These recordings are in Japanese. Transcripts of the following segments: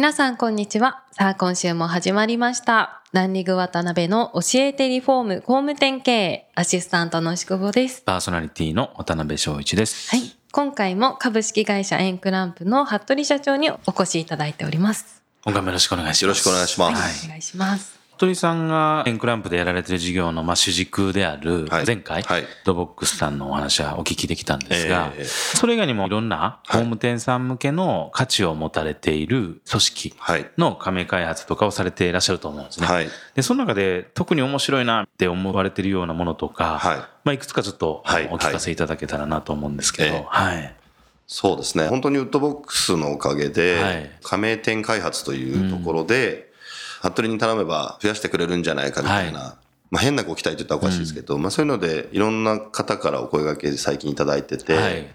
皆さんこんにちは。さあ今週も始まりました。ランリング渡辺の教えてリフォーム工務店経営アシスタントの宿坊です。パーソナリティの渡辺翔一です。はい。今回も株式会社エンクランプの服部社長にお越しいただいております。今回もよろしくお願いします。よろしくお願いします。はい。お願いします服部さんがエンクランプでやられてる事業のまあ主軸であるはい前回、はいドボックスさんのお話はお聞きできたんですが、ええそれ以外にもいろんな工務店さん向けの価値を持たれている組織はい。の加盟開発とかをされていらっしゃると思うんですね。はい。で、その中で特に面白いなって思われているようなものとか、はいまあいくつかちょっとはいお聞かせいただけたらなと思うんですけど、ええはい。そうですね。本当にウッドボックスのおかげで、はい加盟店開発というところで、服部に頼めば増やしてくれるんじゃないかみたいな、まあ変なご期待って言ったらおかしいですけど、まあそういうので、いろんな方からお声掛け最近いただいてて、はい。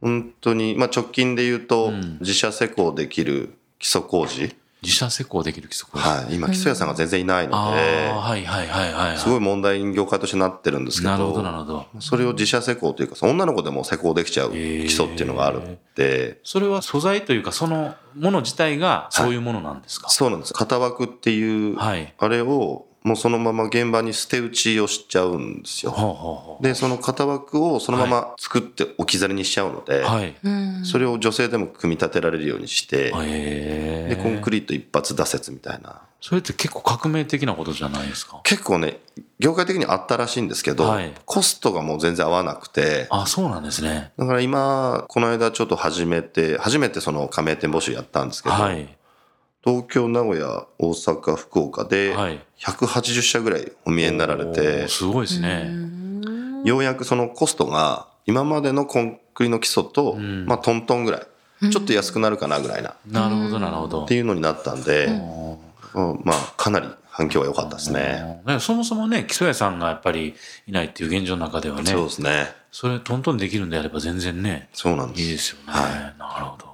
本当に、まあ直近で言うと、ん。自社施工できる基礎工事、自社施工できる規則はい。今、基礎屋さんが全然いないのあで、あ、はいはいはいはいはい。すごい問題に業界としてなってるんですけど、なるほどなるほど。それを自社施工というか、女の子でも施工できちゃう基礎っていうのがあるんで、それは素材というか、そのもの自体がそういうものなんですか？そうなんです。型枠っていう、はい。あれをもうそのまま現場に捨て打ちをしちゃうんですよ。ほうほうほで、その型枠をそのまま作って置き去りにしちゃうので、う。はい。うんそれを女性でも組み立てられるようにして、へえ。で、コンクリート一発打設みたいな。それって結構革命的なことじゃないですか？結構ね、業界的にあったらしいんですけど、はいコストがもう全然合わなくて、あ、そうなんですね。だから今、この間ちょっと始めて、初めてその加盟店募集やったんですけど、はい。東京、名古屋、大阪、福岡ではい。180社ぐらいお見えになられおてー、すごいですね。ようやくそのコストが今までのコンクリの基礎と、んまあトントンぐらい、ちょっと安くなるかなぐらいな、っなるほどなるほどて。いうのになったんで、うんまあかなり反響は良かったですね。ねそもそもね、基礎屋さんがやっぱりいないっていう現状の中ではね、そうですね。それトントンできるんであれば全然ね、そうなんです。いいですよね。はいなるほど。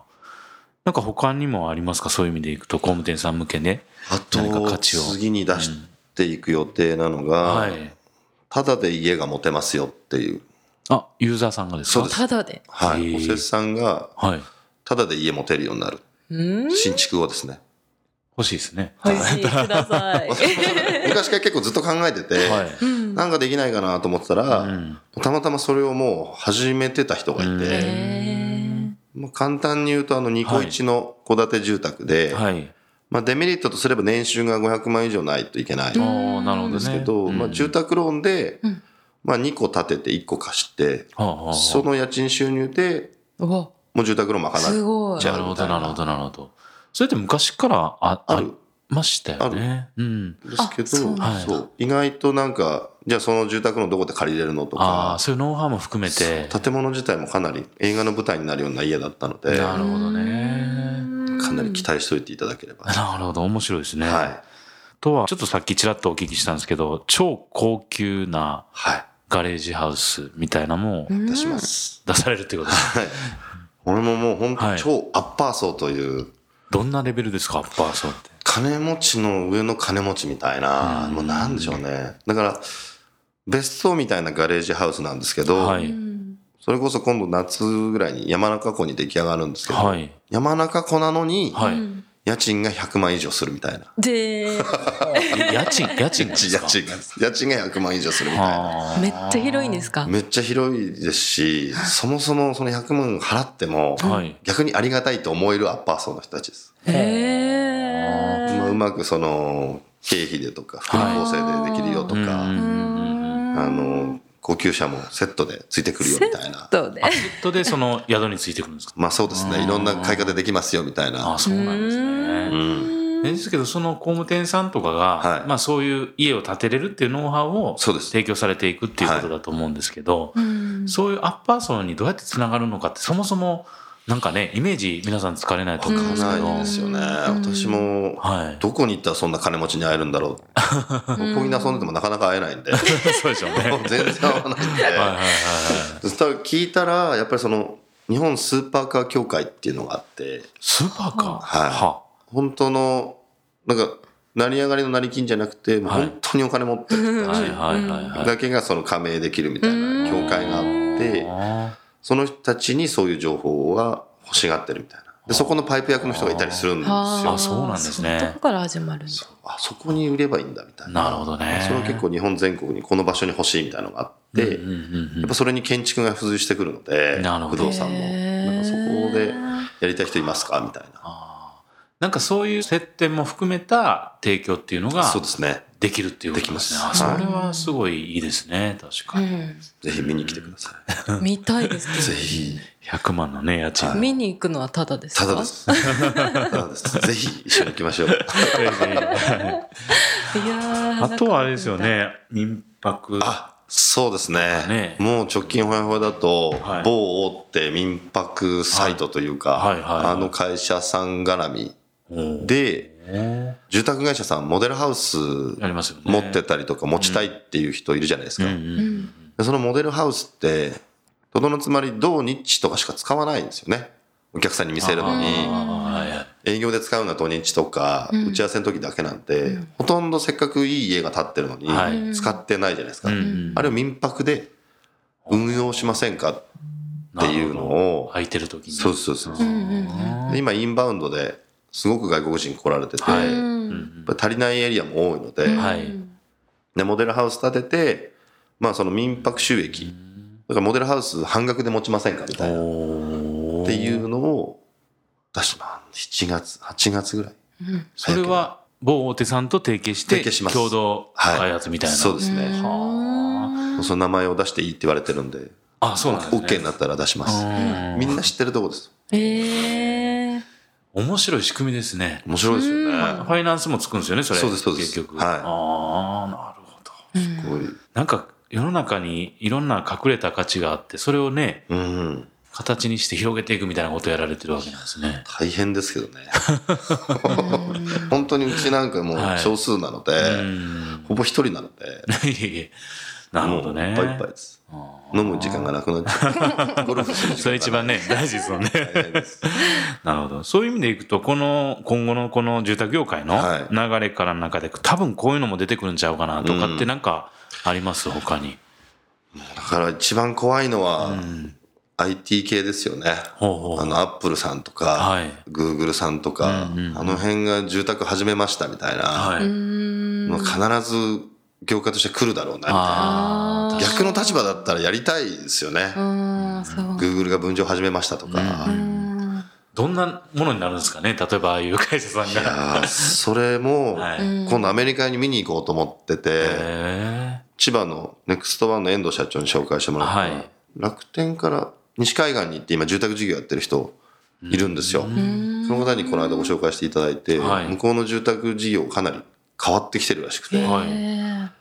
なんか他にもありますか？そういう意味でいくと、工務店さん向けね。あ何か価と、値を次に出していく予定なのが、はい。ただで家が持てますよっていう。あ、ユーザーさんがですか？そうですただではい。おせっさんが、はい。ただで家持てるようになる。うん新築をですね。欲しいですね。欲しいください 昔から結構ずっと考えてて、はい。なんかできないかなと思ってたら、うんたまたまそれをもう始めてた人がいて、うんへまあ、簡単に言うとあのニコイチの戸建て住宅で、はい。まあ、デメリットとすれば年収が500万以上ないといけないんああ、なるほどね。ですけど、うんまあ、住宅ローンで、うんまあ、2個建てて1個貸して、はあはあはあその家賃収入でもう住宅ローン賄すごいっちゃなるほど、ななるほど、なるほど。それって昔からあありあるましたよね。うん。ですけあそうど、そう意外となんかじゃあその住宅ローンどこで借りれるのとああ、かそういうノウハウも含めて。建物自体もかなり映画の舞台になるような家だったのでなるほどね。かなり期待しておいていただければ。なるほど、面白いですね。はい。とは、ちょっとさっきちらっとお聞きしたんですけど、超高級なはい。ガレージハウスみたいなのも出します。出されるってことです。はい。俺ももう本はい当超アッパー層という、どんなレベルですか、アッパー層って。金持ちの上の金持ちみたいな、もうなんでしょうね。だから、別荘みたいなガレージハウスなんですけど、はい。それこそ今度夏ぐらいに山中湖に出来上がるんですけど、はい。山中湖なのに、はい。家賃が100万以上するみたいな。で 家賃、家賃ですか？家賃が、家賃が100万以上するみたいな。はあめっちゃ広いんですか？めっちゃ広いですし、そもそもその100万払っても、はい。逆にありがたいと思えるアッパー層の人たちです。へえまあうまくその、経費でとか、福利厚生でできるよとか、あの、高級車もセットでついてくるよみたいな。そうでセットでその宿についてくるんですか？まあそうですね。いろんな買い方できますよみたいあなあ、。そうなんですうね。ん。ですけど、その工務店さんとかが、はいまあそういう家を建てれるっていうノウハウをそうです提供されていくっていうことだと思うんですけど、うんそういうアッパー層にどうやってつながるのかって、そもそもなんかねイメージ皆さんつかれないと思うんですけないど、ですよね。うん。私も、はい。どこに行ったらそんな金持ちに会えるんだろう。六本木で遊んでてもなかなか会えないんで。そうでしょうね。はい全然会わないんで。はいはいはい聞いたら、やっぱりその、日本スーパーカー協会っていうのがあって、スーパーカー？はい。は本当の、なんか、成り上がりの成金じゃなくて、はい。本当にお金持ってる人たちだけがその加盟できるみたいな協会があって、あその人たちにそういう情報が欲しがってるみたいな。で、そこのパイプ役の人がいたりするんですよ。あそうなんですねそこから始まるんだ。あそこに売ればいいんだみたいな。なるほどねそれは結構日本全国にこの場所に欲しいみたいなのがあって、うんうんうんやっぱそれに建築が付随してくるので、なるほど不動産も。なんかそこでやりたい人いますか？みたいな。なんかそういう接点も含めた提供っていうのがそうですね。できるっていうことですね。できますあそれはすごいいいですね。確かに。うん。ぜひ見に来てください。見たいですけ ぜひ。100万のね、家賃。ど。見に行くのはただですか？ただで。す。ただです。ぜひ一緒に行きましょう。いやー あとはあれですよ。ね、民泊。あ、そうですね。ねもう直近ほやほやだと、はい某大手民泊サイトというか、はいはいはいはいあの会社さん絡みおで、ー住宅会社さんモデルハウスありますよね。持ってたりとか持ちたいっていう人いるじゃないですか。そのモデルハウスって、とどのつまり土日とかしか使わないんですよね。お客さんに見せるのに。営業で使うのは土日とか、うん打ち合わせの時だけなんで、ほとんどせっかくいい家が建ってるのに、はい使ってないじゃないですか。うんあれを民泊で運用しませんかっていうのを、空いてる時に。そうそうそうそううんうんで今インバウンドですごく外国人来られてて、はい足りないエリアも多いので、はいでモデルハウス建てて、まあその民泊収益、だからモデルハウス半額で持ちませんかみたいな、っていうのを出します。7月、8月ぐらい。うんそれは某大手さんと提携して提携します共同開発みたいな。そうですね。はその名前を出していいって言われてるんで、あ。あ、そうなんですね。OK になったら出します。みんな知ってるとこです。ええ。面白い仕組みですね。面白いですよね。ファイナンスもつくんですよね、それ。そうですそうです結局。はいああ、なるほど。こういうなんか世の中にいろんな隠れた価値があって、それをね、うん。形にして広げていくみたいなことをやられてるわけなんですね。大変ですけどね。本当にうちなんかもうはい少数なので、うん。ほぼ一人なので、いえいえなるほどね。いっぱいいっぱいです。飲む時間がなくなっちゃう。ゴルフする時間がそれ一番ね、大事ですよね。なるほど。そういう意味でいくと、この、今後のこの住宅業界のはい流れからの中で、多分こういうのも出てくるんちゃうかなとかってなんかあります？他に。だから一番怖いのは、IT 系ですよね。ほうほうあの、アップルさんとか、はいグーグルさんとか、うんうんうんあの辺が住宅始めましたみたいな、はい。必ず業界として来るだろうなみたいな。逆の立場だったらやりたいですよね。Google が分譲始めましたとか。ううん。どんなものになるんですかね例えばああいう会社さんいが。やーそれも、今度アメリカに見に行こうと思ってて、へ千葉のネクストワンの遠藤社長に紹介してもらったら、はい楽天から西海岸に行って今住宅事業やってる人いるんですよ。うんその方にこの間ご紹介していただいて、はい向こうの住宅事業かなり変わってきてるらしくて、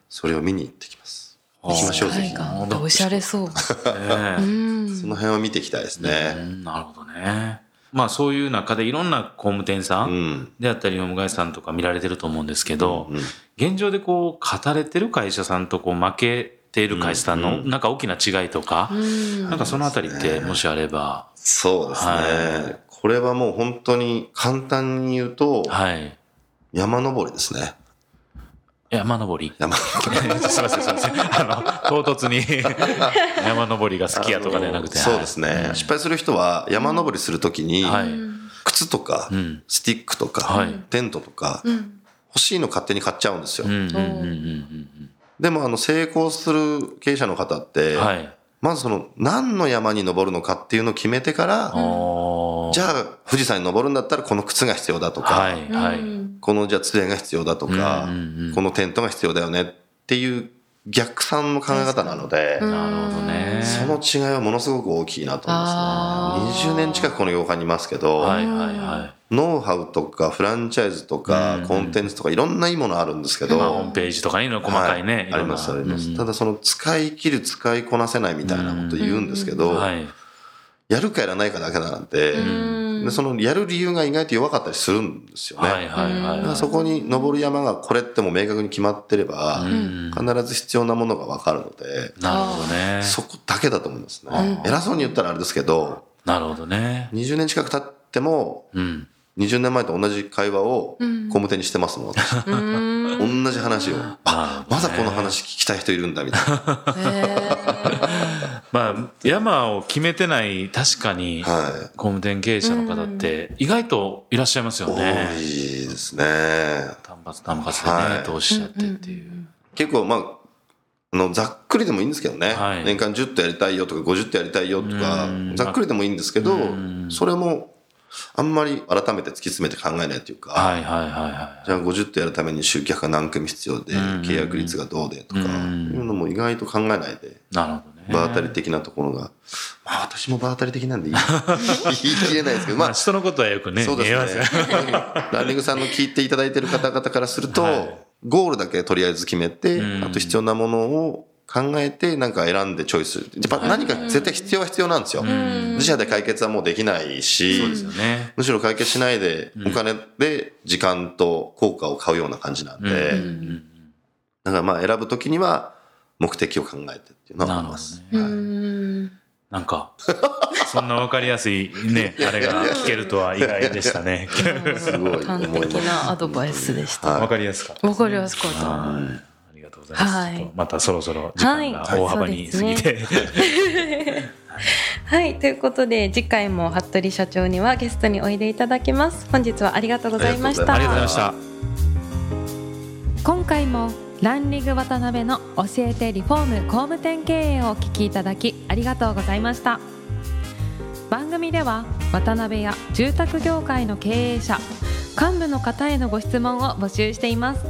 それを見に行ってきます。ー行きましょうぜひ。おしゃれそう。その辺を見ていきたいですうね。んなるほどね。まあそういう中でいろんな工務店さうんん。であったり、リフォーム会社さんとか見られてると思うんですけど、うん現状でこう語れてる会社さんとこう負けている会社さんのうんなんか大きな違いとか、うんなんかそのあたりってもしあれば、そうですね、はこれはもう本当に簡単に言うと、はい。山登りですね。山登り山 すいません、すいません。あの、唐突に 山登りが好きやとかでなくて。そうですね、失敗する人は山登りするときに、はい。靴とか、うん。スティックとか、はいテントとか、うん。欲しいの勝手に買っちゃうんですよ。うんうんうんうんでもあの成功する経営者の方って。まずその何の山に登るのかっていうのを決めてから、じゃあ富士山に登るんだったらこの靴が必要だとか、はい、はい。このじゃあ杖が必要だとか、うんうんうんこのテントが必要だよねっていう逆算の考え方なので、うんなるほどね。その違いはものすごく大きいなと思いあますね。20年近くこの業界にいますけど、はい、はい、はい。ノウハウとかフランチャイズとかうんコンテンツとかいろんないいものあるんですけど、まあ、ホームページとかにの細かいね。はいありますあります、うんただその使い切る使いこなせないみたいなこと言うんですけど、はい。やるかやらないかだけだなんて、でそのやる理由が意外と弱かったりするんですよね。はいはいはい。そこに登る山がこれってもう明確に決まってれば、ん必ず必要なものが分かるので、なるほどね。そこだけだと思いますね。偉そうに言ったらあれですけど、なるほどね。20年近く経っても、うん。20年前と同じ会話を工務店にしてますもん、私同じ話を。あ、まだこの話聞きたい人いるんだ、みたいな。まあ、山を決めてない、確かに、は工務店経営者の方って、意外といらっしゃいますよい。多ね。いですね。単発単発でね、はい投資しちゃってっていう。結構まあ、あの、ざっくりでもいいんですけどね。はい年間10頭やりたいよとか50頭やりたいよとかうん、ざっくりでもいいんですけどん、それも、あんまり改めて突き詰めて考えないというか、はいはいはいはじゃあ50頭やるために集客が何組必要で、ん契約率がどうでとか、いうのも意外と考えないで、い。なるほどね。場当たり的なところが、まあ私も場当たり的なんで言い 言い切れないですけど、まあまあ、人のことはよくね、そうですね。ランニングさんの聞いていただいてる方々からすると、はいゴールだけとりあえず決めて、うんあと必要なものを考えて、なんか選んでチョイス。やっぱ何か絶対必要は必要なんですよ。自社で解決はもうできないし、そうですよね。むしろ解決しないで、お金で時間と効果を買うような感じなんで、うんだからまあ選ぶときには目的を考えてっていうのは思います。なるはいなんか、そんなわかりやすいね、あれが聞けるとは意外でしたね。すごい端。的なアドバイスでした。はいわかりやすかった。わかりやすかった。はい。ございます。はいまたそろそろ時間が大幅に過ぎて。はい、ということで次回も服部社長にはゲストにおいでいただきます。本日はありがとうございました。ありがとうございました。今回もランリング渡辺の教えてリフォーム工務店経営をお聞きいただきありがとうございました番組では渡辺や住宅業界の経営者幹部の方へのご質問を募集していますウ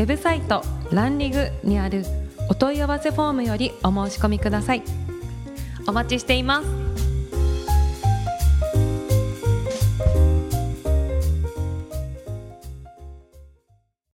ェブサイトランリグにあるお問い合わせフォームよりお申し込みください。お待ちしています。